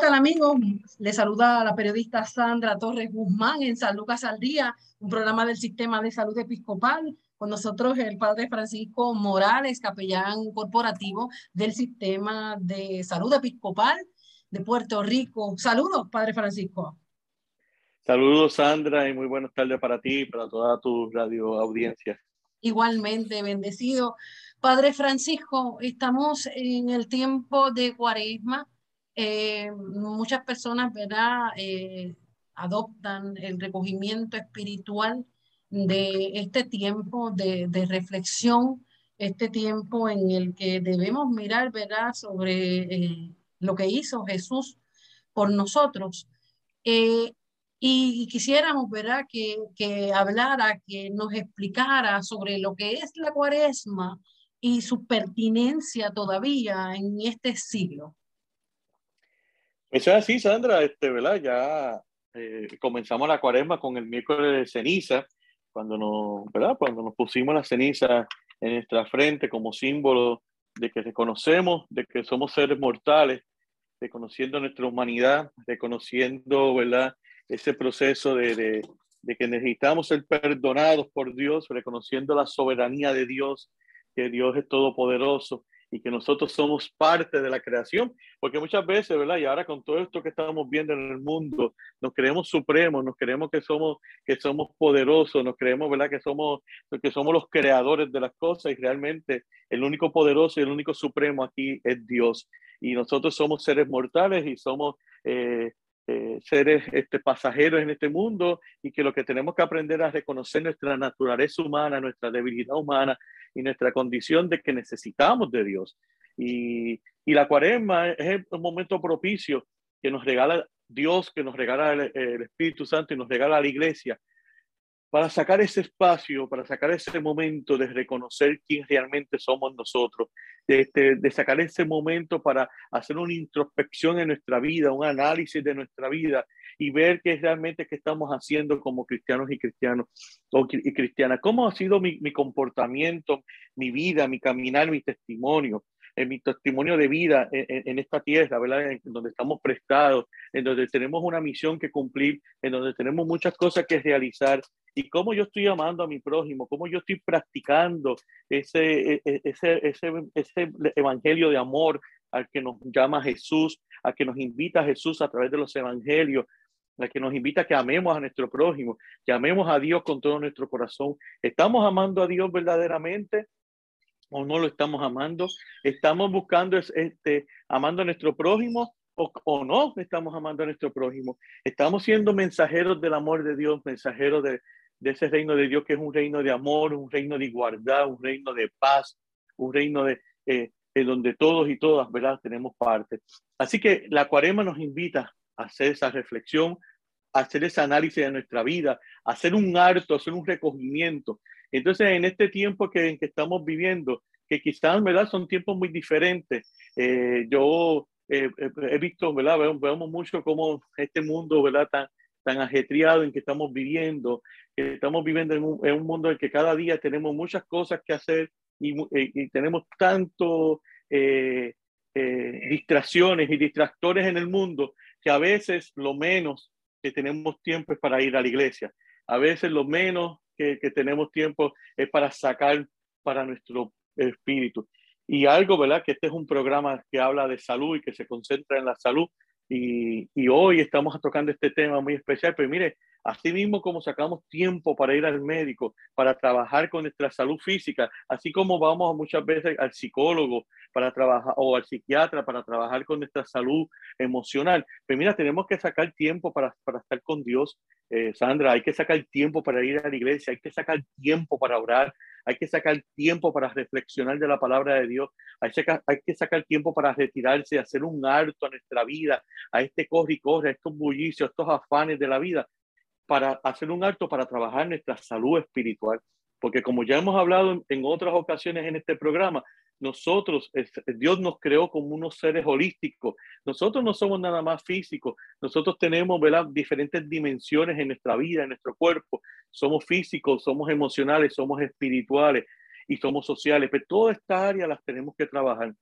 Tal amigos? Les saluda la periodista Sandra Torres Guzmán en San Lucas al Día, un programa del Sistema de Salud Episcopal. Con nosotros el padre Francisco Morales, capellán corporativo del Sistema de Salud Episcopal de Puerto Rico. Saludos, padre Francisco. Saludos, Sandra, y muy buenas tardes para ti y para toda tu radio audiencia. Igualmente, bendecido. Padre Francisco, estamos en el tiempo de cuaresma eh, muchas personas, ¿verdad? Eh, adoptan el recogimiento espiritual de este tiempo de, reflexión, este tiempo en el que debemos mirar, ¿verdad?, sobre eh, lo que hizo Jesús por nosotros. y, quisiéramos, ¿verdad?, que, que hablara, que nos explicara sobre lo que es la cuaresma y su pertinencia todavía en este siglo. Eso es así, Sandra, este, ¿verdad? Ya eh, comenzamos la cuaresma con el miércoles de ceniza, cuando nos, ¿verdad? Cuando nos pusimos la ceniza en nuestra frente como símbolo de que reconocemos de que somos seres mortales, reconociendo nuestra humanidad, reconociendo, ¿verdad? Ese proceso de, de, de que necesitamos ser perdonados por Dios, reconociendo la soberanía de Dios, que Dios es todopoderoso y que nosotros somos parte de la creación, porque muchas veces, ¿verdad? Y ahora con todo esto que estamos viendo en el mundo, nos creemos supremos, nos creemos que somos que somos poderosos, nos creemos, ¿verdad? Que somos que somos los creadores de las cosas y realmente el único poderoso y el único supremo aquí es Dios. Y nosotros somos seres mortales y somos eh, eh, seres este, pasajeros en este mundo y que lo que tenemos que aprender es reconocer nuestra naturaleza humana, nuestra debilidad humana y nuestra condición de que necesitamos de Dios. Y, y la cuaresma es un momento propicio que nos regala Dios, que nos regala el, el Espíritu Santo y nos regala la iglesia para sacar ese espacio, para sacar ese momento de reconocer quién realmente somos nosotros, de, de, de, sacar ese momento para hacer una introspección en nuestra vida, un análisis de nuestra vida y ver qué es realmente que estamos haciendo como cristianos y cristianos y cristianas. ¿Cómo ha sido mi, mi comportamiento, mi vida, mi caminar, mi testimonio? En mi testimonio de vida en, en, esta tierra, ¿verdad? En donde estamos prestados, en donde tenemos una misión que cumplir, en donde tenemos muchas cosas que realizar y cómo yo estoy amando a mi prójimo, cómo yo estoy practicando ese, e, e, ese, ese, ese evangelio de amor al que nos llama Jesús, a que nos invita Jesús a través de los evangelios, a que nos invita a que amemos a nuestro prójimo, que amemos a Dios con todo nuestro corazón. ¿Estamos amando a Dios verdaderamente? O no lo estamos amando, estamos buscando este, amando a nuestro prójimo o, o, no estamos amando a nuestro prójimo, estamos siendo mensajeros del amor de Dios, mensajeros de, de ese reino de Dios que es un reino de amor, un reino de igualdad, un reino de paz, un reino de, eh, en donde todos y todas, ¿verdad? Tenemos parte. Así que la cuarema nos invita a hacer esa reflexión, a hacer ese análisis de nuestra vida, a hacer un harto, a hacer un recogimiento. Entonces, en este tiempo que, en que estamos viviendo, que quizás, ¿verdad? Son tiempos muy diferentes. Eh, yo eh, he visto, ¿verdad? Vemos, vemos mucho cómo este mundo, ¿verdad? Tan, tan ajetreado en que estamos viviendo, que estamos viviendo en un, en un, mundo en que cada día tenemos muchas cosas que hacer y, y, y tenemos tanto eh, eh, distracciones y distractores en el mundo que a veces lo menos que tenemos tiempo es para ir a la iglesia. A veces lo menos que, tenemos tiempo es para sacar para nuestro espíritu. Y algo, ¿verdad? Que este es un programa que habla de salud y que se concentra en la salud. Y, y hoy estamos tocando este tema muy especial, pero mire, Así mismo como sacamos tiempo para ir al médico, para trabajar con nuestra salud física, así como vamos muchas veces al psicólogo para trabajar o al psiquiatra para trabajar con nuestra salud emocional. Pero pues mira, tenemos que sacar tiempo para, para estar con Dios, eh, Sandra, hay que sacar tiempo para ir a la iglesia, hay que sacar tiempo para orar, hay que sacar tiempo para reflexionar de la palabra de Dios, hay que, hay que sacar tiempo para retirarse, hacer un alto a nuestra vida, a este corre y corre, a estos bullicios, a estos afanes de la vida para hacer un acto para trabajar nuestra salud espiritual. Porque como ya hemos hablado en, otras ocasiones en este programa, nosotros, Dios nos creó como unos seres holísticos. Nosotros no somos nada más físicos. Nosotros tenemos ¿verdad? diferentes dimensiones en nuestra vida, en nuestro cuerpo. Somos físicos, somos emocionales, somos espirituales y somos sociales. Pero toda esta área las tenemos que trabajar.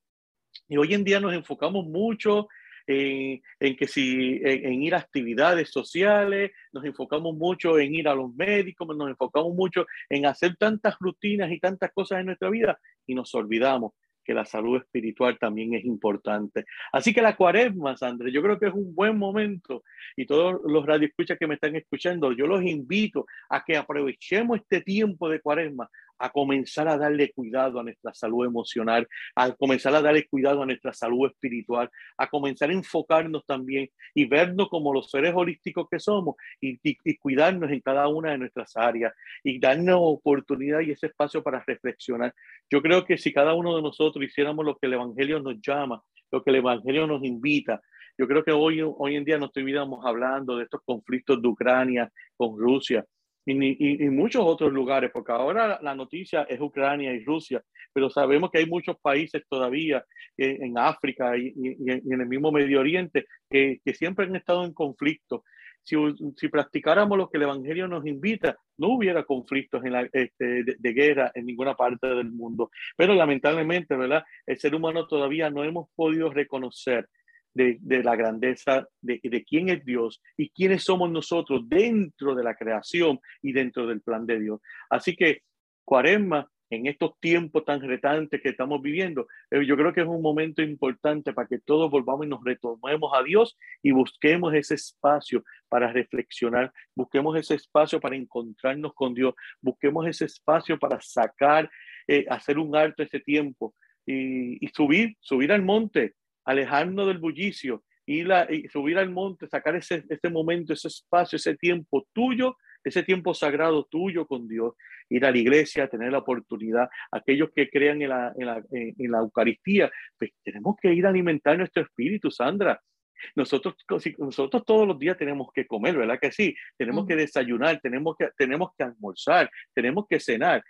Y hoy en día nos enfocamos mucho en, que si en, ir a actividades sociales, nos enfocamos mucho en ir a los médicos, nos enfocamos mucho en hacer tantas rutinas y tantas cosas en nuestra vida y nos olvidamos que la salud espiritual también es importante. Así que la cuaresma, Sandra, yo creo que es un buen momento y todos los radioescuchas que me están escuchando, yo los invito a que aprovechemos este tiempo de cuaresma a comenzar a darle cuidado a nuestra salud emocional, a comenzar a darle cuidado a nuestra salud espiritual, a comenzar a enfocarnos también y vernos como los seres holísticos que somos y, cuidarnos en cada una de nuestras áreas y darnos oportunidad y ese espacio para reflexionar. Yo creo que si cada uno de nosotros hiciéramos lo que el Evangelio nos llama, lo que el Evangelio nos invita, yo creo que hoy, hoy en día no estuviéramos hablando de estos conflictos de Ucrania con Rusia, y, muchos otros lugares, porque ahora la noticia es Ucrania y Rusia, pero sabemos que hay muchos países todavía eh, en África y, en el mismo Medio Oriente que, siempre han estado en conflicto. Si, si, practicáramos lo que el Evangelio nos invita, no hubiera conflictos en la, este, de, de, guerra en ninguna parte del mundo. Pero lamentablemente, ¿verdad? El ser humano todavía no hemos podido reconocer de, la grandeza de, quién es Dios y quiénes somos nosotros dentro de la creación y dentro del plan de Dios. Así que Cuaresma, en estos tiempos tan retantes que estamos viviendo, eh, yo creo que es un momento importante para que todos volvamos y nos retomemos a Dios y busquemos ese espacio para reflexionar, busquemos ese espacio para encontrarnos con Dios, busquemos ese espacio para sacar, eh, hacer un alto ese tiempo y, y subir, subir al monte, alejarnos del bullicio, ir a, y subir al monte, sacar ese, ese momento, ese espacio, ese tiempo tuyo, ese tiempo sagrado tuyo con Dios, ir a la iglesia, tener la oportunidad, aquellos que crean en la, en la, en la Eucaristía, pues tenemos que ir a alimentar nuestro espíritu, Sandra. Nosotros, nosotros todos los días tenemos que comer, ¿verdad que sí? Tenemos que desayunar, tenemos que, tenemos que almorzar, tenemos que cenar.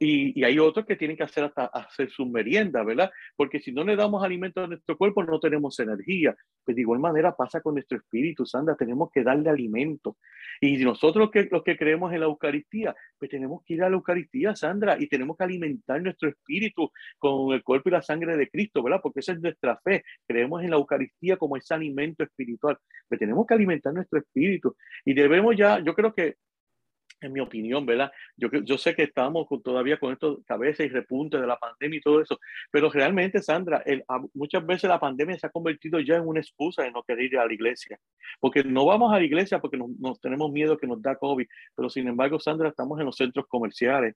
Y, hay otros que tienen que hacer hasta hacer su merienda, ¿verdad? Porque si no le damos alimento a nuestro cuerpo, no tenemos energía. Pues de igual manera pasa con nuestro espíritu, Sandra, tenemos que darle alimento. Y nosotros que, los que creemos en la Eucaristía, pues tenemos que ir a la Eucaristía, Sandra, y tenemos que alimentar nuestro espíritu con el cuerpo y la sangre de Cristo, ¿verdad? Porque esa es nuestra fe. Creemos en la Eucaristía como ese alimento espiritual. Pues tenemos que alimentar nuestro espíritu. Y debemos ya, yo creo que en mi opinión, ¿verdad? Yo, yo sé que estamos todavía con esto cabeza y repunte de la pandemia y todo eso, pero realmente, Sandra, muchas veces la pandemia se ha convertido ya en una excusa de no querer ir a la iglesia, porque no vamos a la iglesia porque nos, tenemos miedo que nos da COVID, pero sin embargo, Sandra, estamos en los centros comerciales,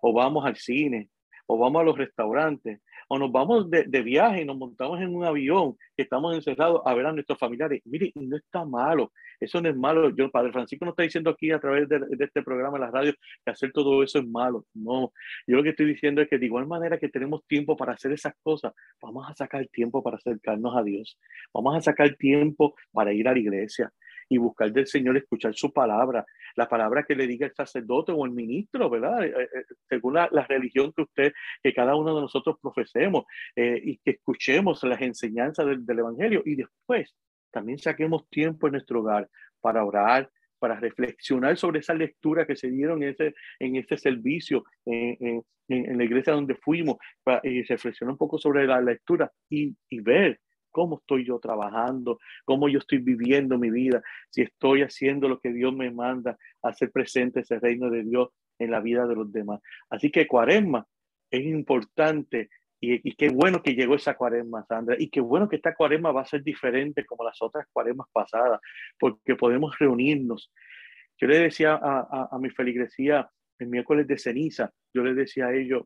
o vamos al cine, o vamos a los restaurantes, o nos vamos de, de, viaje y nos montamos en un avión que estamos encerrados a ver a nuestros familiares. Mire, no está malo, eso no es malo. Yo, Padre Francisco no está diciendo aquí a través de, este programa en la radio que hacer todo eso es malo. No, yo lo que estoy diciendo es que de igual manera que tenemos tiempo para hacer esas cosas, vamos a sacar tiempo para acercarnos a Dios. Vamos a sacar tiempo para ir a la iglesia y buscar del Señor, escuchar su palabra, la palabra que le diga el sacerdote o el ministro, ¿verdad? Eh, eh, según la, religión que usted, que cada uno de nosotros profesemos eh, y que escuchemos las enseñanzas del, Evangelio y después también saquemos tiempo en nuestro hogar para orar, para reflexionar sobre esa lectura que se dieron en ese, en este servicio, en, en, la iglesia donde fuimos, y reflexionar un poco sobre la lectura y, y ver cómo estoy yo trabajando, cómo yo estoy viviendo mi vida, si estoy haciendo lo que Dios me manda, hacer presente ese reino de Dios en la vida de los demás. Así que cuaresma es importante Y, qué bueno que llegó esa cuaresma, Sandra, y qué bueno que esta cuaresma va a ser diferente como las otras cuaresmas pasadas, porque podemos reunirnos. Yo le decía a, a, mi feligresía el miércoles de ceniza, yo le decía a ellos,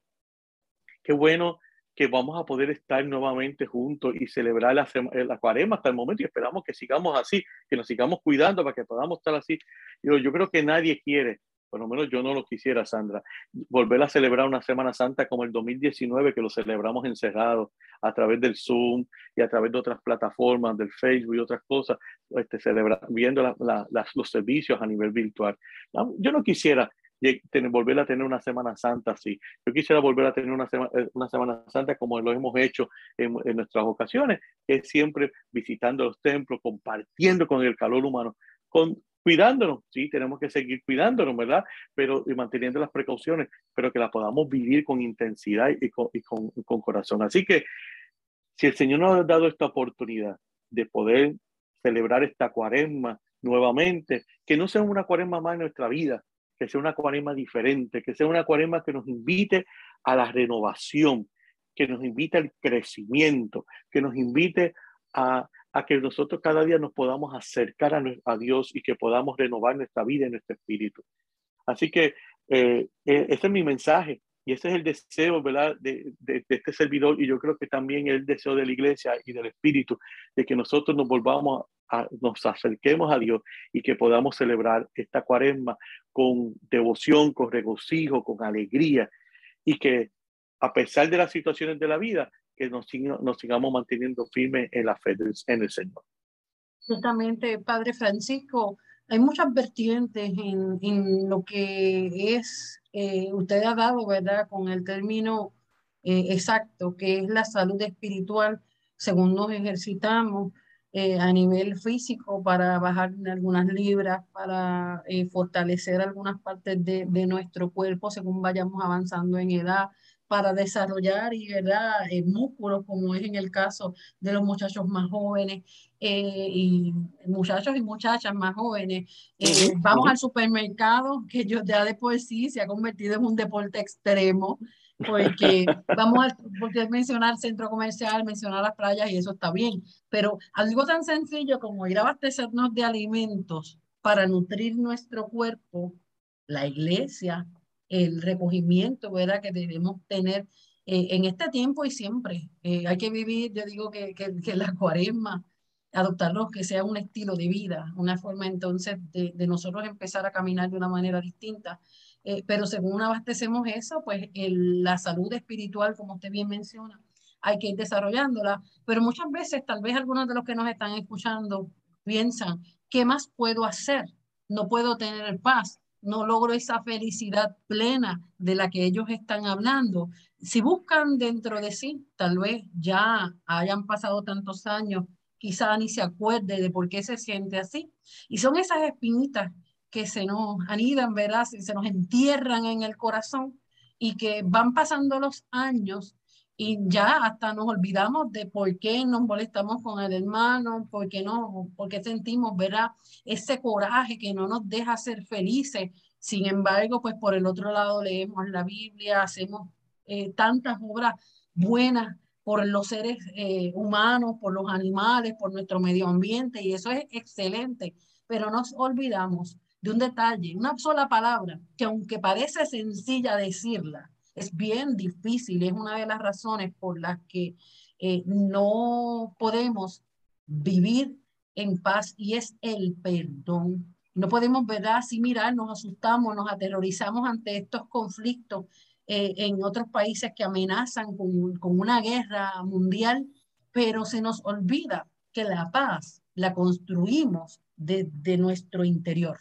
qué bueno que vamos a poder estar nuevamente juntos y celebrar la, la cuaresma hasta el momento y esperamos que sigamos así, que nos sigamos cuidando para que podamos estar así. Yo, yo creo que nadie quiere por lo menos yo no lo quisiera, Sandra, volver a celebrar una Semana Santa como el 2019, que lo celebramos encerrado a través del Zoom y a través de otras plataformas, del Facebook y otras cosas, este, celebra, viendo los servicios a nivel virtual. Yo no quisiera tener, volver a tener una Semana Santa así. Yo quisiera volver a tener una, eh, una Semana Santa como lo hemos hecho en, en, nuestras ocasiones, que es siempre visitando los templos, compartiendo con el calor humano, con, cuidándonos, sí, tenemos que seguir cuidándonos, ¿verdad? Pero y manteniendo las precauciones, pero que las podamos vivir con intensidad y con, y con, con corazón. Así que si el Señor nos ha dado esta oportunidad de poder celebrar esta cuaresma nuevamente, que no sea una cuaresma más en nuestra vida, que sea una cuaresma diferente, que sea una cuaresma que nos invite a la renovación, que nos invite al crecimiento, que nos invite a, que nosotros cada día nos podamos acercar a, Dios y que podamos renovar nuestra vida y nuestro espíritu. Así que eh, e, ese es mi mensaje y ese es el deseo ¿verdad? De, de, este servidor y yo creo que también el deseo de la iglesia y del espíritu de que nosotros nos volvamos a, nos acerquemos a Dios y que podamos celebrar esta cuaresma con devoción, con regocijo, con alegría y que a pesar de las situaciones de la vida, que nos, nos sigamos manteniendo firmes en la fe en el Señor. Justamente, Padre Francisco, hay muchas vertientes en, en lo que es, eh, usted ha dado, ¿verdad?, con el término eh, exacto, que es la salud espiritual, según nos ejercitamos eh, a nivel físico para bajar algunas libras, para fortalecer algunas partes de, de nuestro cuerpo según vayamos avanzando en edad, para desarrollar y ¿verdad? Eh, músculos, como es en el caso de los muchachos más jóvenes eh, y muchachos y muchachas más jóvenes. Eh, vamos al supermercado, que yo ya de por sí se ha convertido en un deporte extremo, porque vamos a porque mencionar centro comercial, mencionar las playas y eso está bien, pero algo tan sencillo como ir a abastecernos de alimentos para nutrir nuestro cuerpo, la iglesia, el recogimiento, ¿verdad? Que debemos tener eh, en este tiempo y siempre. Eh, hay que vivir, yo digo que, que, que, la cuaresma, adoptarlo que sea un estilo de vida, una forma entonces de, de nosotros empezar a caminar de una manera distinta. Eh, pero según abastecemos eso, pues el, la salud espiritual, como usted bien menciona, hay que ir desarrollándola. Pero muchas veces, tal vez algunos de los que nos están escuchando piensan, ¿qué más puedo hacer? No puedo tener paz no logro esa felicidad plena de la que ellos están hablando. Si buscan dentro de sí, tal vez ya hayan pasado tantos años, quizá ni se acuerde de por qué se siente así. Y son esas espinitas que se nos anidan, ¿verdad? Se nos entierran en el corazón y que van pasando los años y ya hasta nos olvidamos de por qué nos molestamos con el hermano, por qué no, porque sentimos, ¿verdad? Ese coraje que no nos deja ser felices. Sin embargo, pues por el otro lado leemos la Biblia, hacemos eh, tantas obras buenas por los seres eh, humanos, por los animales, por nuestro medio ambiente, y eso es excelente, pero nos olvidamos de un detalle, una sola palabra, que aunque parece sencilla decirla, es bien difícil, es una de las razones por las que eh, no podemos vivir en paz y es el perdón. No podemos, ¿verdad? Así mirar, nos asustamos, nos aterrorizamos ante estos conflictos eh, en otros países que amenazan con, con una guerra mundial, pero se nos olvida que la paz la construimos desde nuestro interior.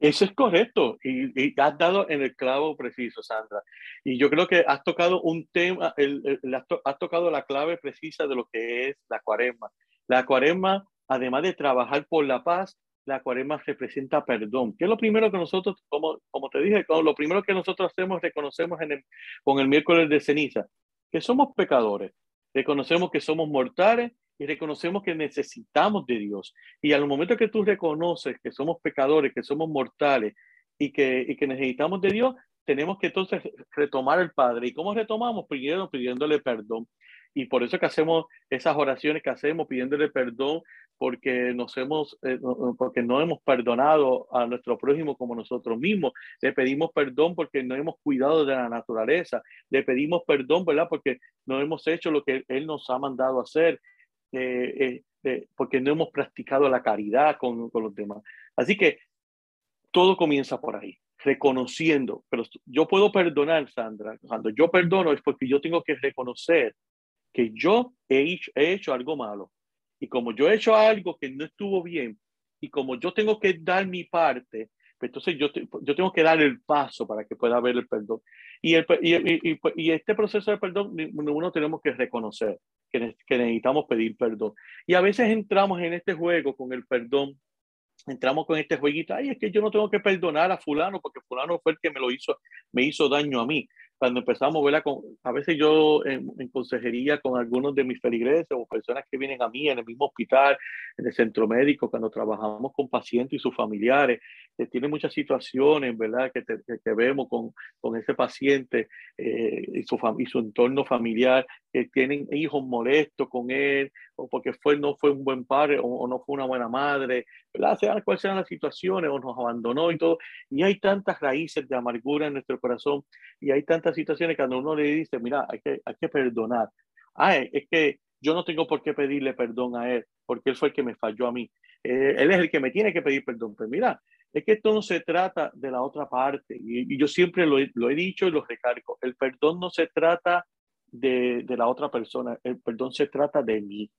Eso es correcto y, has dado en el clavo preciso, Sandra. Y yo creo que has tocado un tema, el, has tocado la clave precisa de lo que es la cuaresma. La cuaresma, además de trabajar por la paz, la cuaresma representa perdón. ¿Qué es lo primero que nosotros, como, como te dije, lo primero que nosotros hacemos, reconocemos en el, con el miércoles de ceniza, que somos pecadores, reconocemos que somos mortales y reconocemos que necesitamos de Dios. Y al momento que tú reconoces que somos pecadores, que somos mortales y que, y que necesitamos de Dios, tenemos que entonces retomar el Padre. ¿Y cómo retomamos? Primero pidiéndole perdón. Y por eso que hacemos esas oraciones que hacemos pidiéndole perdón porque nos hemos, eh, porque no hemos perdonado a nuestro prójimo como nosotros mismos. Le pedimos perdón porque no hemos cuidado de la naturaleza. Le pedimos perdón, ¿verdad? Porque no hemos hecho lo que Él nos ha mandado hacer. Eh, eh, porque no hemos practicado la caridad con, con los demás. Así que todo comienza por ahí, reconociendo. Pero yo puedo perdonar, Sandra. Cuando yo perdono es porque yo tengo que reconocer que yo he hecho, he hecho algo malo y como yo he hecho algo que no estuvo bien y como yo tengo que dar mi parte, pues entonces yo, yo tengo que dar el paso para que pueda haber el perdón. Y, el, y, y, y, este proceso de perdón, uno tenemos que reconocer que, que necesitamos pedir perdón. Y a veces entramos en este juego con el perdón entramos con este jueguito, ay, es que yo no tengo que perdonar a fulano porque fulano fue el que me lo hizo, me hizo daño a mí cuando empezamos, ¿verdad? Con, a veces yo en, consejería con algunos de mis feligreses o personas que vienen a mí en el mismo hospital, en el centro médico, cuando trabajamos con pacientes y sus familiares, que tienen muchas situaciones, ¿verdad? Que, que, vemos con, con, ese paciente eh, y, su y su entorno familiar, que tienen hijos molestos con él, o porque fue, no fue un buen padre, o, no fue una buena madre, ¿verdad? Sean cuáles sean las situaciones, o nos abandonó y todo. Y hay tantas raíces de amargura en nuestro corazón, y hay tantas situaciones cuando uno le dice, mira, hay que, hay que perdonar. Ah, es que yo no tengo por qué pedirle perdón a él, porque él fue el que me falló a mí. Eh, él es el que me tiene que pedir perdón. Pero pues mira, es que esto no se trata de la otra parte. Y, yo siempre lo lo he, dicho y lo recargo. El perdón no se trata de, de, la otra persona, el perdón se trata de mí.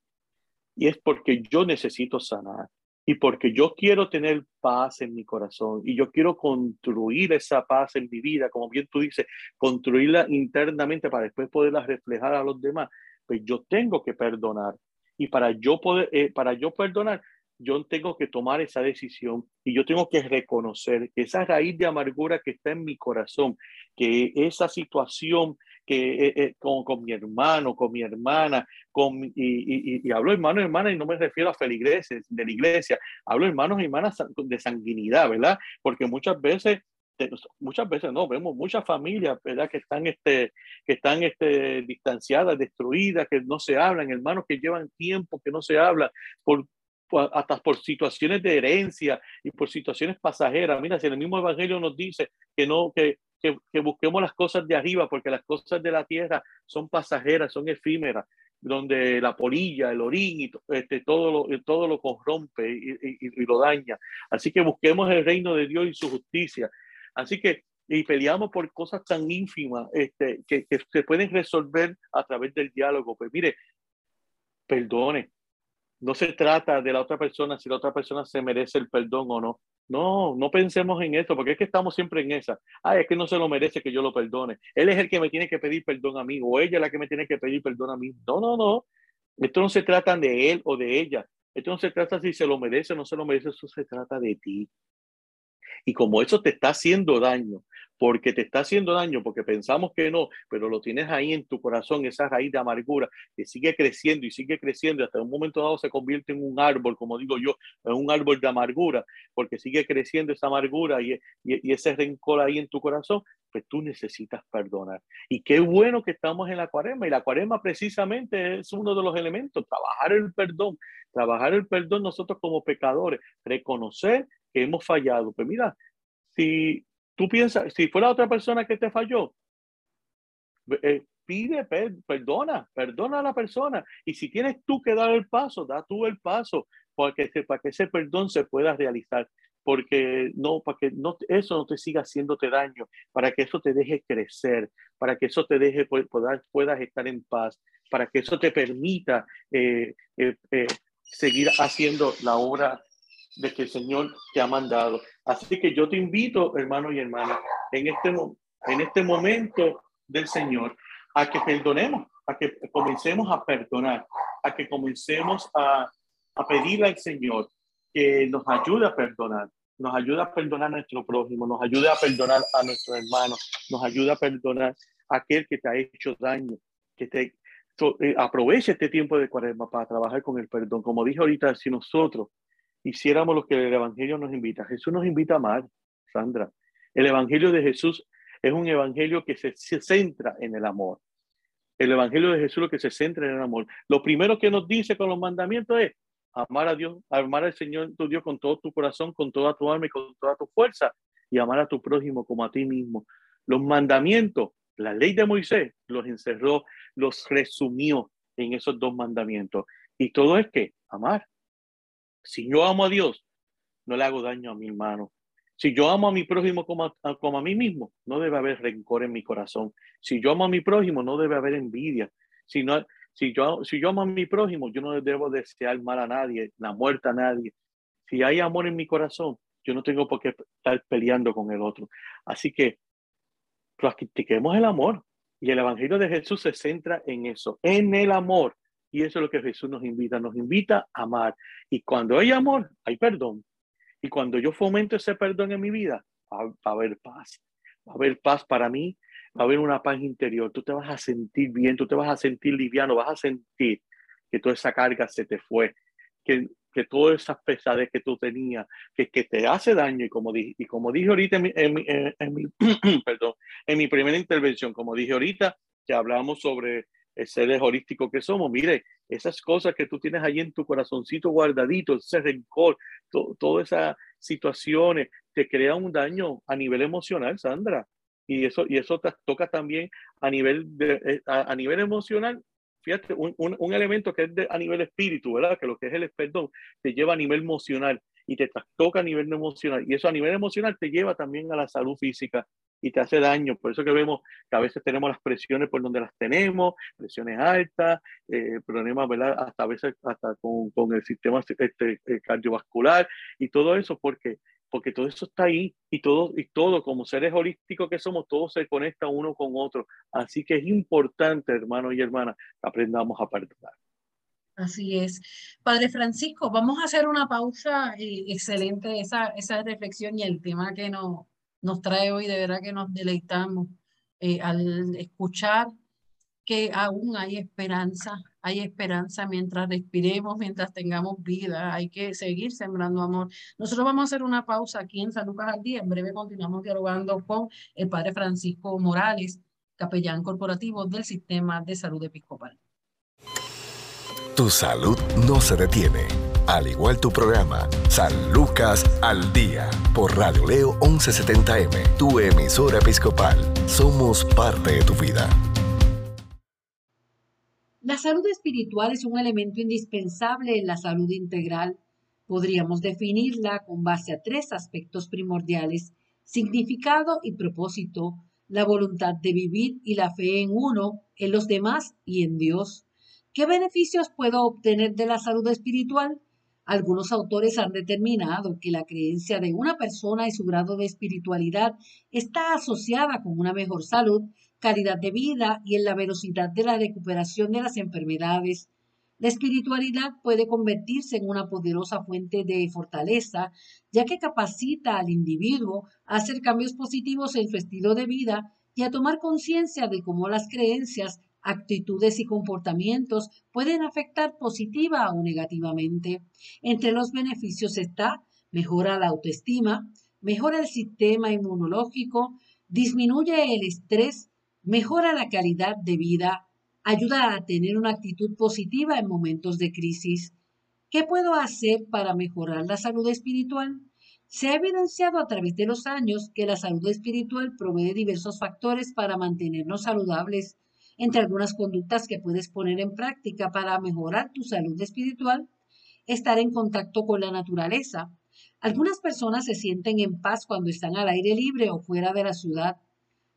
Y es porque yo necesito sanar y porque yo quiero tener paz en mi corazón y yo quiero construir esa paz en mi vida, como bien tú dices, construirla internamente para después poderla reflejar a los demás, pues yo tengo que perdonar. Y para yo poder, eh, para yo perdonar, yo tengo que tomar esa decisión y yo tengo que reconocer que esa raíz de amargura que está en mi corazón, que esa situación que eh, eh, con, con, mi hermano, con mi hermana, con, y, y, y hablo hermano y hermana y no me refiero a feligreses de la iglesia, hablo hermanos y hermanas de sanguinidad, ¿verdad? Porque muchas veces muchas veces no vemos muchas familias verdad que están este que están este distanciadas destruidas que no se hablan hermanos que llevan tiempo que no se habla por, hasta por situaciones de herencia y por situaciones pasajeras mira si el mismo evangelio nos dice que no que que, busquemos las cosas de arriba, porque las cosas de la tierra son pasajeras, son efímeras, donde la polilla, el orín y este, todo, lo, todo lo corrompe y, lo daña. Así que busquemos el reino de Dios y su justicia. Así que, y peleamos por cosas tan ínfimas este, que, que se pueden resolver a través del diálogo. Pues mire, perdone. No se trata de la otra persona si la otra persona se merece el perdón o no. No, no pensemos en esto, porque es que estamos siempre en esa. Ay, es que no se lo merece que yo lo perdone. Él es el que me tiene que pedir perdón a mí, o ella es la que me tiene que pedir perdón a mí. No, no, no. Esto no se trata de él o de ella. Esto no se trata si se lo merece o no se lo merece, eso se trata de ti. Y como eso te está haciendo daño, porque te está haciendo daño, porque pensamos que no, pero lo tienes ahí en tu corazón, esa raíz de amargura que sigue creciendo y sigue creciendo y hasta un momento dado se convierte en un árbol, como digo yo, en un árbol de amargura, porque sigue creciendo esa amargura y, y, ese rencor ahí en tu corazón, pues tú necesitas perdonar. Y qué bueno que estamos en la cuarema, y la cuarema precisamente es uno de los elementos, trabajar el perdón, trabajar el perdón nosotros como pecadores, reconocer que hemos fallado. Pues mira, si Tú piensas, si fuera otra persona que te falló, eh, pide, perdona, perdona a la persona. Y si tienes tú que dar el paso, da tú el paso para que, para que ese perdón se pueda realizar. Porque no, para que no, eso no te siga haciéndote daño, para que eso te deje crecer, para que eso te deje, puedas, puedas estar en paz, para que eso te permita eh, eh, seguir haciendo la obra de que el Señor te ha mandado. Así que yo te invito, hermano y hermana, en este, en este momento del Señor, a que perdonemos, a que comencemos a perdonar, a que comencemos a, a pedirle al Señor que nos ayude a perdonar, nos ayude a perdonar a nuestro prójimo, nos ayude a perdonar a nuestro hermano, nos ayude a perdonar a aquel que te ha hecho daño, que te eh, aproveche este tiempo de cuaresma para trabajar con el perdón. Como dije ahorita, si nosotros hiciéramos lo que el Evangelio nos invita. Jesús nos invita a amar, Sandra. El Evangelio de Jesús es un evangelio que se, se centra en el amor. El evangelio de Jesús lo que se centra en el amor. Lo primero que nos dice con los mandamientos es amar a Dios, amar al Señor tu Dios con todo tu corazón, con toda tu alma y con toda tu fuerza y amar a tu prójimo como a ti mismo. Los mandamientos, la ley de Moisés los encerró, los resumió en esos dos mandamientos. Y todo es que amar. Si yo amo a Dios, no le hago daño a mi hermano. Si yo amo a mi prójimo como a, como a mí mismo, no debe haber rencor en mi corazón. Si yo amo a mi prójimo, no debe haber envidia. Si, no, si, yo, si yo amo a mi prójimo, yo no debo desear mal a nadie, la muerte a nadie. Si hay amor en mi corazón, yo no tengo por qué estar peleando con el otro. Así que practiquemos el amor. Y el Evangelio de Jesús se centra en eso, en el amor. Y eso es lo que Jesús nos invita, nos invita a amar. Y cuando hay amor, hay perdón. Y cuando yo fomento ese perdón en mi vida, va, a haber paz. Va a haber paz para mí, va a haber una paz interior. Tú te vas a sentir bien, tú te vas a sentir liviano, vas a sentir que toda esa carga se te fue, que, que todas esas pesadez que tú tenías, que, que te hace daño. Y como, dije, y como dije ahorita en mi, en en mi perdón, en mi primera intervención, como dije ahorita, que hablamos sobre seres holísticos que somos. Mire, esas cosas que tú tienes ahí en tu corazoncito guardadito, ese rencor, todas esas situaciones, te crea un daño a nivel emocional, Sandra. Y eso, y eso te toca también a nivel, de, eh, a, nivel emocional. Fíjate, un, un, elemento que es de, a nivel espíritu, ¿verdad? Que lo que es el perdón te lleva a nivel emocional y te toca a nivel emocional. Y eso a nivel emocional te lleva también a la salud física y te hace daño. Por eso que vemos que a veces tenemos las presiones por donde las tenemos, presiones altas, eh, problemas, ¿verdad? Hasta a veces hasta con, con el sistema este, eh, cardiovascular y todo eso, porque porque todo eso está ahí y todo, y todo como seres holísticos que somos, todo se conecta uno con otro. Así que es importante, hermanos y hermanas, que aprendamos a perdonar. Así es. Padre Francisco, vamos a hacer una pausa eh, excelente esa, esa reflexión y el tema que nos, nos trae hoy, de verdad que nos deleitamos eh, al escuchar que aún hay esperanza, hay esperanza mientras respiremos, mientras tengamos vida, hay que seguir sembrando amor. Nosotros vamos a hacer una pausa aquí en San Lucas al Día, en breve continuamos dialogando con el Padre Francisco Morales, capellán corporativo del Sistema de Salud Episcopal. Tu salud no se detiene al igual tu programa, San Lucas al Día, por Radio Leo 1170M, tu emisora episcopal. Somos parte de tu vida. La salud espiritual es un elemento indispensable en la salud integral. Podríamos definirla con base a tres aspectos primordiales, significado y propósito, la voluntad de vivir y la fe en uno, en los demás y en Dios. ¿Qué beneficios puedo obtener de la salud espiritual? Algunos autores han determinado que la creencia de una persona y su grado de espiritualidad está asociada con una mejor salud, calidad de vida y en la velocidad de la recuperación de las enfermedades. La espiritualidad puede convertirse en una poderosa fuente de fortaleza, ya que capacita al individuo a hacer cambios positivos en su estilo de vida y a tomar conciencia de cómo las creencias actitudes y comportamientos pueden afectar positiva o negativamente. Entre los beneficios está mejora la autoestima, mejora el sistema inmunológico, disminuye el estrés, mejora la calidad de vida, ayuda a tener una actitud positiva en momentos de crisis. ¿Qué puedo hacer para mejorar la salud espiritual? Se ha evidenciado a través de los años que la salud espiritual provee diversos factores para mantenernos saludables, entre algunas conductas que puedes poner en práctica para mejorar tu salud espiritual, estar en contacto con la naturaleza. Algunas personas se sienten en paz cuando están al aire libre o fuera de la ciudad.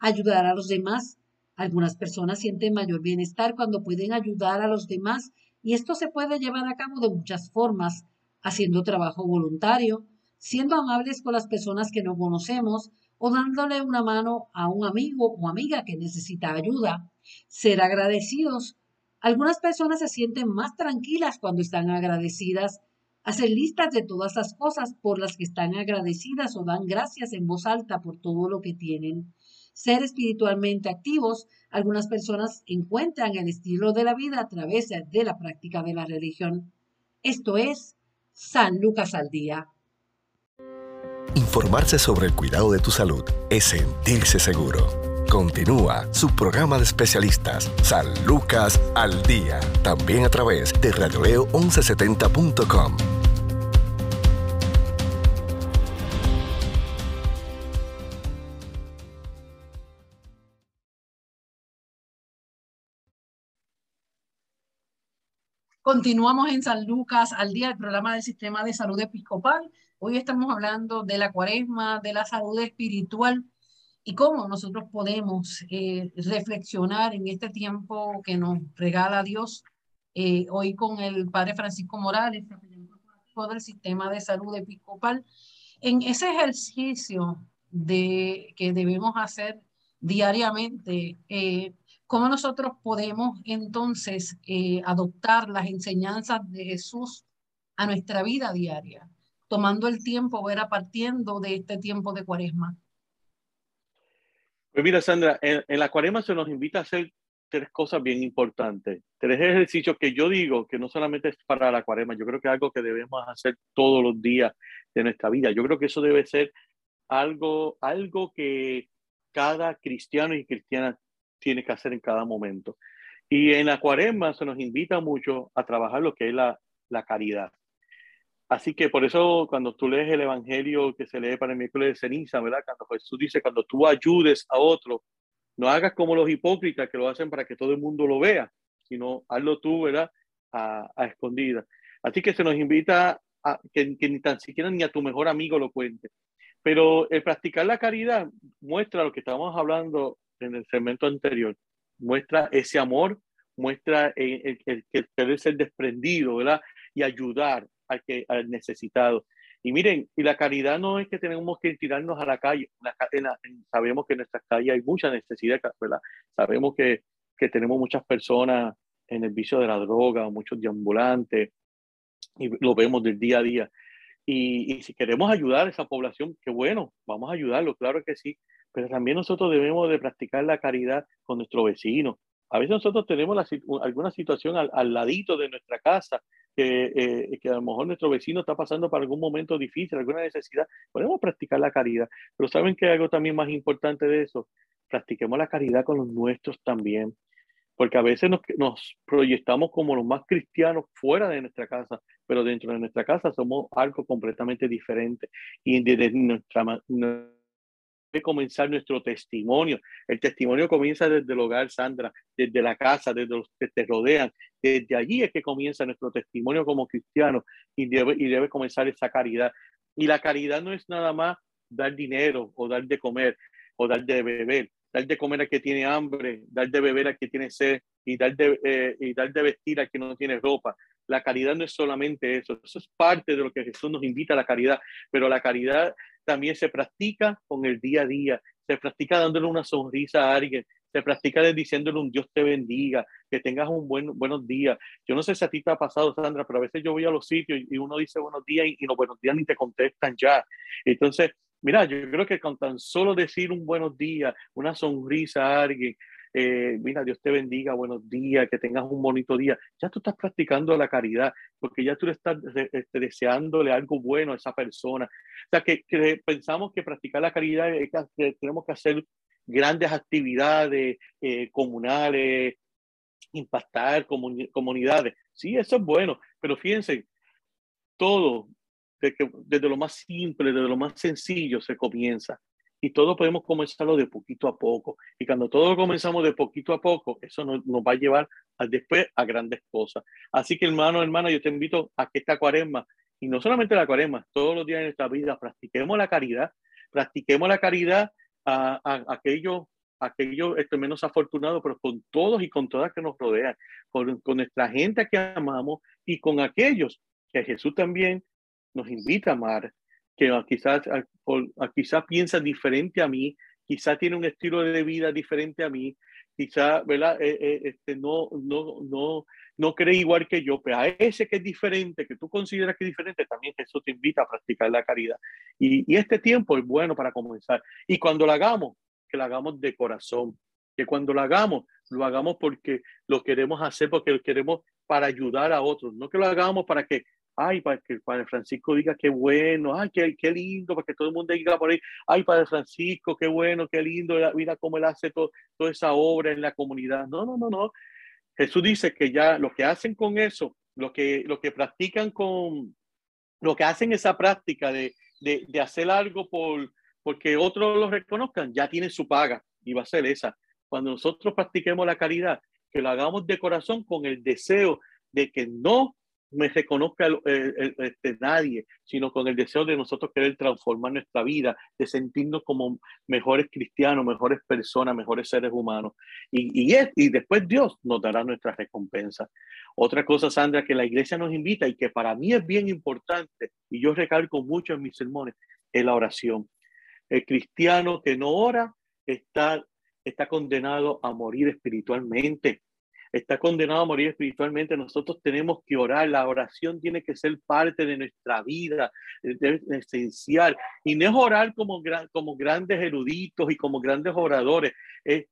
Ayudar a los demás. Algunas personas sienten mayor bienestar cuando pueden ayudar a los demás y esto se puede llevar a cabo de muchas formas, haciendo trabajo voluntario, siendo amables con las personas que no conocemos o dándole una mano a un amigo o amiga que necesita ayuda ser agradecidos. Algunas personas se sienten más tranquilas cuando están agradecidas. Hacer listas de todas las cosas por las que están agradecidas o dan gracias en voz alta por todo lo que tienen. Ser espiritualmente activos. Algunas personas encuentran el estilo de la vida a través de la práctica de la religión. Esto es San Lucas al Día Informarse sobre el cuidado de tu salud es sentirse seguro. Continúa su programa de especialistas, San Lucas al Día, también a través de radioleo1170.com. Continuamos en San Lucas al día, el programa del Sistema de Salud Episcopal. Hoy estamos hablando de la cuaresma, de la salud espiritual y cómo nosotros podemos eh, reflexionar en este tiempo que nos regala Dios. Eh, hoy con el Padre Francisco Morales, del Sistema de Salud Episcopal, en ese ejercicio de, que debemos hacer diariamente. Eh, ¿Cómo nosotros podemos entonces eh, adoptar las enseñanzas de Jesús a nuestra vida diaria, tomando el tiempo, ver a partiendo de este tiempo de cuaresma? Pues mira, Sandra, en, la cuaresma se nos invita a hacer tres cosas bien importantes, tres ejercicios que yo digo que no solamente es para la cuaresma, yo creo que es algo que debemos hacer todos los días de nuestra vida. Yo creo que eso debe ser algo, algo que cada cristiano y cristiana tiene que hacer en cada momento. Y en la cuaresma se nos invita mucho a trabajar lo que es la, la caridad. Así que por eso cuando tú lees el Evangelio que se lee para el miércoles de ceniza, ¿verdad? Cuando Jesús dice, cuando tú ayudes a otro, no hagas como los hipócritas que lo hacen para que todo el mundo lo vea, sino hazlo tú, ¿verdad? A, a escondida. Así que se nos invita a que, ni tan siquiera ni a tu mejor amigo lo cuente. Pero el practicar la caridad muestra lo que estamos hablando en el segmento anterior, muestra ese amor, muestra el, el, el querer ser desprendido, ¿verdad? Y ayudar al, que, al necesitado. Y miren, y la caridad no es que tenemos que tirarnos a la calle. sabemos que en nuestras calles hay mucha necesidad, ¿verdad? Sabemos que, que tenemos muchas personas en el vicio de la droga, muchos deambulantes, y lo vemos del día a día. Y, y, si queremos ayudar a esa población, qué bueno, vamos a ayudarlo, claro que sí, pero también nosotros debemos de practicar la caridad con nuestro vecino. A veces nosotros tenemos la, alguna situación al, al, ladito de nuestra casa que, eh, que, a lo mejor nuestro vecino está pasando por algún momento difícil, alguna necesidad. Podemos practicar la caridad, pero ¿saben que algo también más importante de eso? Practiquemos la caridad con los nuestros también, porque a veces nos, nos proyectamos como los más cristianos fuera de nuestra casa, pero dentro de nuestra casa somos algo completamente diferente. Y desde nuestra comenzar nuestro testimonio. El testimonio comienza desde el hogar, Sandra, desde la casa, desde los que te rodean. Desde allí es que comienza nuestro testimonio como cristiano y debe, y debe comenzar esa caridad. Y la caridad no es nada más dar dinero o dar de comer o dar de beber, dar de comer al que tiene hambre, dar de beber al que tiene sed y dar de, eh, y dar de vestir al que no tiene ropa. La caridad no es solamente eso, eso es parte de lo que Jesús nos invita a la caridad, pero la caridad también se practica con el día a día, se practica dándole una sonrisa a alguien, se practica diciéndole un Dios te bendiga, que tengas un buen buenos días. Yo no sé si a ti te ha pasado, Sandra, pero a veces yo voy a los sitios y uno dice buenos días y, y los buenos días ni te contestan ya. Entonces, mira, yo creo que con tan solo decir un buenos días, una sonrisa a alguien, eh, mira, Dios te bendiga, buenos días, que tengas un bonito día. Ya tú estás practicando la caridad, porque ya tú le estás este, deseándole algo bueno a esa persona. O sea, que, pensamos que practicar la caridad es que tenemos que hacer grandes actividades eh, comunales, impactar comunidades. Sí, eso es bueno, pero fíjense, todo, desde lo más simple, desde lo más sencillo se comienza y todo podemos comenzarlo de poquito a poco. Y cuando todo comenzamos de poquito a poco, eso nos, nos va a llevar a, después a grandes cosas. Así que hermano, hermana, yo te invito a que esta cuaresma, y no solamente la cuaresma, todos los días de nuestra vida, practiquemos la caridad, practiquemos la caridad a, a, aquellos aquellos este, menos afortunados, pero con todos y con todas que nos rodean, con, con nuestra gente que amamos y con aquellos que Jesús también nos invita a amar que quizás, quizás piensa diferente a mí, quizás tiene un estilo de vida diferente a mí, quizás, ¿verdad? Eh, eh, este, no, no, no, no cree igual que yo, pero a ese que es diferente, que tú consideras que es diferente, también Jesús te invita a practicar la caridad. Y, y este tiempo es bueno para comenzar. Y cuando lo hagamos, que lo hagamos de corazón, que cuando lo hagamos, lo hagamos porque lo queremos hacer, porque lo queremos para ayudar a otros, no que lo hagamos para que ay, para que el Padre Francisco diga qué bueno, ay, qué, qué lindo, para que todo el mundo diga por ahí, ay, Padre Francisco, qué bueno, qué lindo, mira cómo él hace toda esa obra en la comunidad. No, no, no, no. Jesús dice que ya lo que hacen con eso, lo que, lo que practican con, lo que hacen esa práctica de, de, de hacer algo por, porque otros lo reconozcan, ya tienen su paga y va a ser esa. Cuando nosotros practiquemos la caridad, que lo hagamos de corazón con el deseo de que no me reconozca el, este, nadie, sino con el deseo de nosotros querer transformar nuestra vida, de sentirnos como mejores cristianos, mejores personas, mejores seres humanos. Y, y, y después Dios nos dará nuestra recompensa. Otra cosa, Sandra, que la iglesia nos invita y que para mí es bien importante, y yo recalco mucho en mis sermones, es la oración. El cristiano que no ora está, está condenado a morir espiritualmente está condenado a morir espiritualmente, nosotros tenemos que orar. La oración tiene que ser parte de nuestra vida, es esencial. Y no es orar como, como grandes eruditos y como grandes oradores. Es,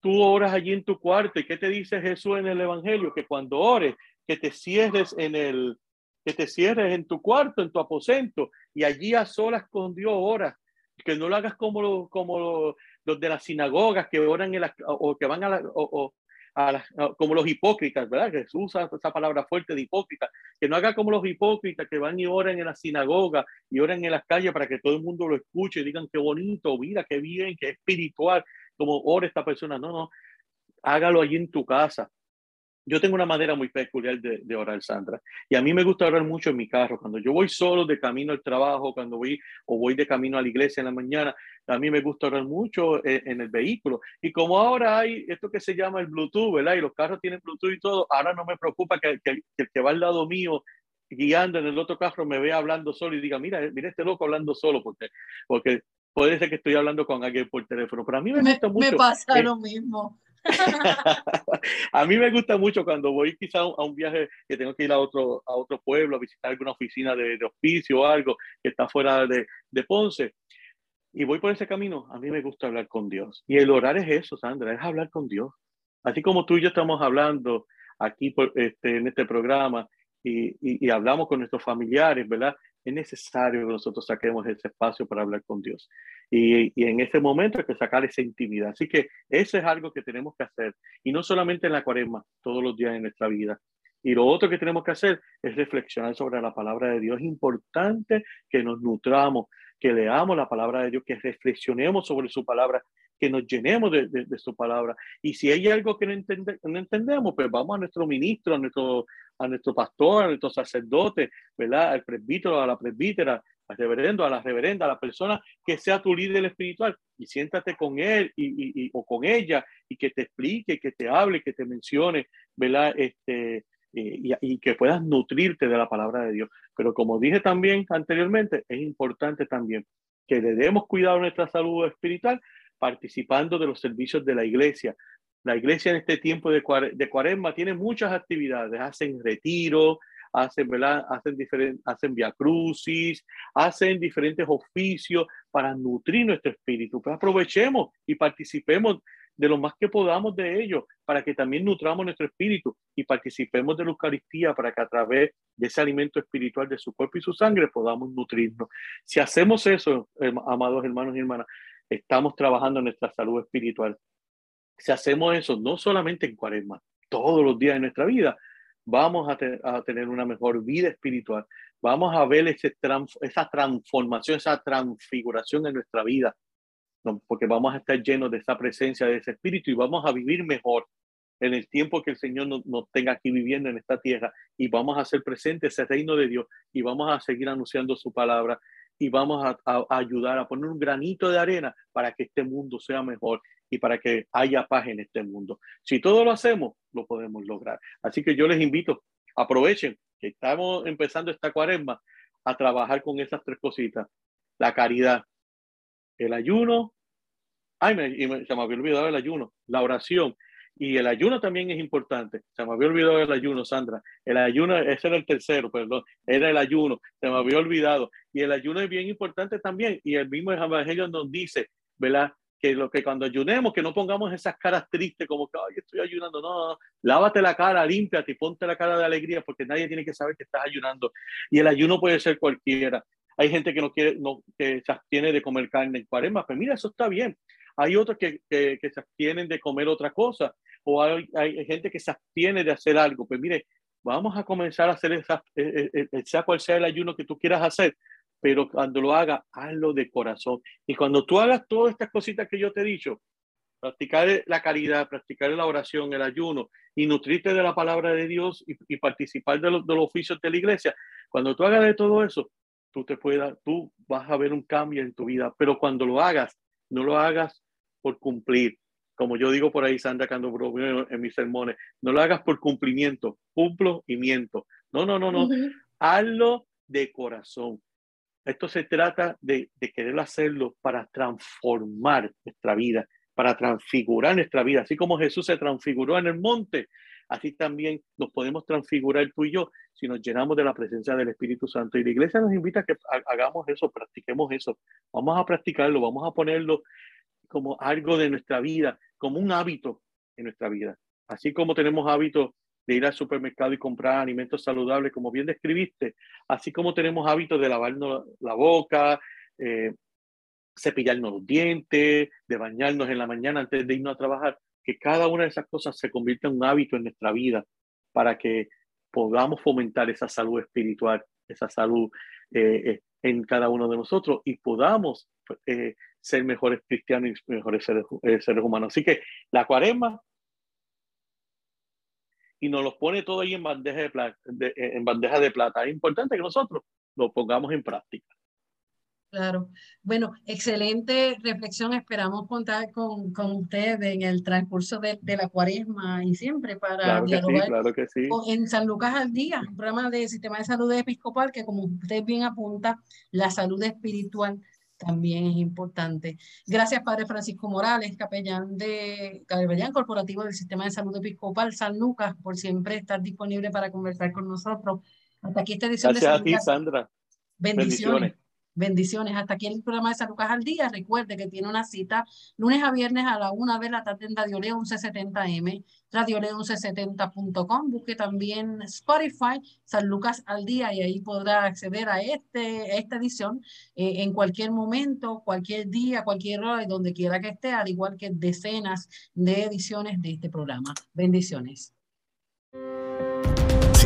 tú oras allí en tu cuarto. ¿Y qué te dice Jesús en el Evangelio? Que cuando ores, que te cierres en el, que te cierres en tu cuarto, en tu aposento, y allí a solas con Dios oras. Que no lo hagas como, como los de las sinagogas que oran en la, o que van a la, o, como los hipócritas, ¿verdad? Jesús usa esa palabra fuerte de hipócrita, que no haga como los hipócritas que van y oran en la sinagoga y oran en las calles para que todo el mundo lo escuche y digan qué bonito, mira, qué bien, qué espiritual, como ora esta persona. No, no, hágalo allí en tu casa, yo tengo una manera muy peculiar de, orar, Sandra. Y a mí me gusta orar mucho en mi carro. Cuando yo voy solo de camino al trabajo, cuando voy o voy de camino a la iglesia en la mañana, a mí me gusta orar mucho en, en el vehículo. Y como ahora hay esto que se llama el Bluetooth, ¿verdad? Y los carros tienen Bluetooth y todo, ahora no me preocupa que, que, que el que va al lado mío guiando en el otro carro me vea hablando solo y diga, mira, mira este loco hablando solo, porque, porque puede ser que estoy hablando con alguien por teléfono, pero a mí me, gusta mucho. Me pasa lo mismo. a mí me gusta mucho cuando voy quizá a un viaje que tengo que ir a otro, a otro pueblo, a visitar alguna oficina de, de hospicio o algo que está fuera de, de, Ponce. Y voy por ese camino, a mí me gusta hablar con Dios. Y el orar es eso, Sandra, es hablar con Dios. Así como tú y yo estamos hablando aquí por, este, en este programa y, y, y hablamos con nuestros familiares, ¿verdad? Es necesario que nosotros saquemos ese espacio para hablar con Dios. Y, en ese momento hay que sacar esa intimidad. Así que eso es algo que tenemos que hacer. Y no solamente en la cuaresma, todos los días de nuestra vida. Y lo otro que tenemos que hacer es reflexionar sobre la palabra de Dios. Es importante que nos nutramos, que leamos la palabra de Dios, que reflexionemos sobre su palabra, que nos llenemos de, de, su palabra. Y si hay algo que no, entende, no, entendemos, pues vamos a nuestro ministro, a nuestro, a nuestro pastor, a nuestro sacerdote, ¿verdad? Al presbítero, a la presbítera, al reverendo, a la reverenda, a la persona que sea tu líder espiritual y siéntate con él y, y, y, o con ella y que te explique, que te hable, que te mencione, ¿verdad? Este, y, y, que puedas nutrirte de la palabra de Dios. Pero como dije también anteriormente, es importante también que le demos cuidado a nuestra salud espiritual participando de los servicios de la iglesia. La iglesia en este tiempo de, de cuaresma tiene muchas actividades, hacen retiro, hacen, ¿verdad? hacen, diferentes, hacen via crucis, hacen diferentes oficios para nutrir nuestro espíritu. Pues aprovechemos y participemos de lo más que podamos de ello, para que también nutramos nuestro espíritu y participemos de la Eucaristía, para que a través de ese alimento espiritual de su cuerpo y su sangre podamos nutrirnos. Si hacemos eso, amados hermanos y hermanas, estamos trabajando en nuestra salud espiritual. Si hacemos eso, no solamente en cuaresma, todos los días de nuestra vida, vamos a, te a tener una mejor vida espiritual. Vamos a ver ese esa transformación, esa transfiguración en nuestra vida, porque vamos a estar llenos de esa presencia de ese espíritu y vamos a vivir mejor en el tiempo que el Señor nos, tenga aquí viviendo en esta tierra y vamos a hacer presente ese reino de Dios y vamos a seguir anunciando su palabra y vamos a, ayudar a poner un granito de arena para que este mundo sea mejor y para que haya paz en este mundo. Si todo lo hacemos, lo podemos lograr. Así que yo les invito, aprovechen que estamos empezando esta cuaresma a trabajar con esas tres cositas. La caridad, el ayuno, ay, me, me, se el ayuno, la oración. Y el ayuno también es importante. Se me había olvidado el ayuno, Sandra. El ayuno, ese era el tercero, perdón. Era el ayuno. Se me había olvidado. Y el ayuno es bien importante también. Y el mismo Evangelio nos dice, ¿verdad? que lo que cuando ayunemos, que no pongamos esas caras tristes como que, ay, estoy ayunando. No, no, lávate la cara, límpiate y ponte la cara de alegría porque nadie tiene que saber que estás ayunando. Y el ayuno puede ser cualquiera. Hay gente que no quiere, no, que se abstiene de comer carne en cuaresma, pero mira, eso está bien. Hay otros que, que, se abstienen de comer otra cosa, o hay, hay, gente que se abstiene de hacer algo. Pues mire, vamos a comenzar a hacer esa, eh, eh, eh, sea cual sea el ayuno que tú quieras hacer, pero cuando lo hagas, hazlo de corazón. Y cuando tú hagas todas estas cositas que yo te he dicho, practicar la caridad, practicar la oración, el ayuno y nutrirte de la palabra de Dios y, participar de los, de los oficios de la iglesia, cuando tú hagas de todo eso, tú te puedas, tú vas a ver un cambio en tu vida, pero cuando lo hagas, no lo hagas por cumplir. Como yo digo por ahí, Sandra Cando en mis sermones, no lo hagas por cumplimiento, cumplo y miento. No, no, no, no. Hazlo de corazón. Esto se trata de, de querer hacerlo para transformar nuestra vida, para transfigurar nuestra vida. Así como Jesús se transfiguró en el monte, así también nos podemos transfigurar tú y yo si nos llenamos de la presencia del Espíritu Santo. Y la iglesia nos invita a que hagamos eso, practiquemos eso. Vamos a practicarlo, vamos a ponerlo como algo de nuestra vida, como un hábito en nuestra vida. Así como tenemos hábitos de ir al supermercado y comprar alimentos saludables, como bien describiste, así como tenemos hábitos de lavarnos la boca, eh, cepillarnos los dientes, de bañarnos en la mañana antes de irnos a trabajar, que cada una de esas cosas se convierta en un hábito en nuestra vida para que podamos fomentar esa salud espiritual, esa salud eh, eh, en cada uno de nosotros y podamos eh, ser mejores cristianos y mejores seres, seres, humanos. Así que la cuaresma y nos los pone todo ahí en bandeja de, plata, en bandeja de plata. Es importante que nosotros lo pongamos en práctica. Claro. Bueno, excelente reflexión. Esperamos contar con, con ustedes en el transcurso de, de, la cuaresma y siempre para claro dialogar claro que sí. en San Lucas al Día, un programa de Sistema de Salud Episcopal que como usted bien apunta, la salud espiritual también es importante. Gracias, Padre Francisco Morales, capellán de capellán corporativo del Sistema de Salud Episcopal San Lucas, por siempre estar disponible para conversar con nosotros. Hasta aquí esta edición Gracias a ti, Sandra. Bendiciones. Bendiciones. Hasta aquí el programa de San Lucas al Día. Recuerde que tiene una cita lunes a viernes a la una de la tarde en Radio Leo 1170M, Radio Leo 1170.com. Busque también Spotify, San Lucas al Día, y ahí podrá acceder a, este, esta edición eh, en cualquier momento, cualquier día, cualquier hora, y donde quiera que esté, al igual que decenas de ediciones de este programa. Bendiciones.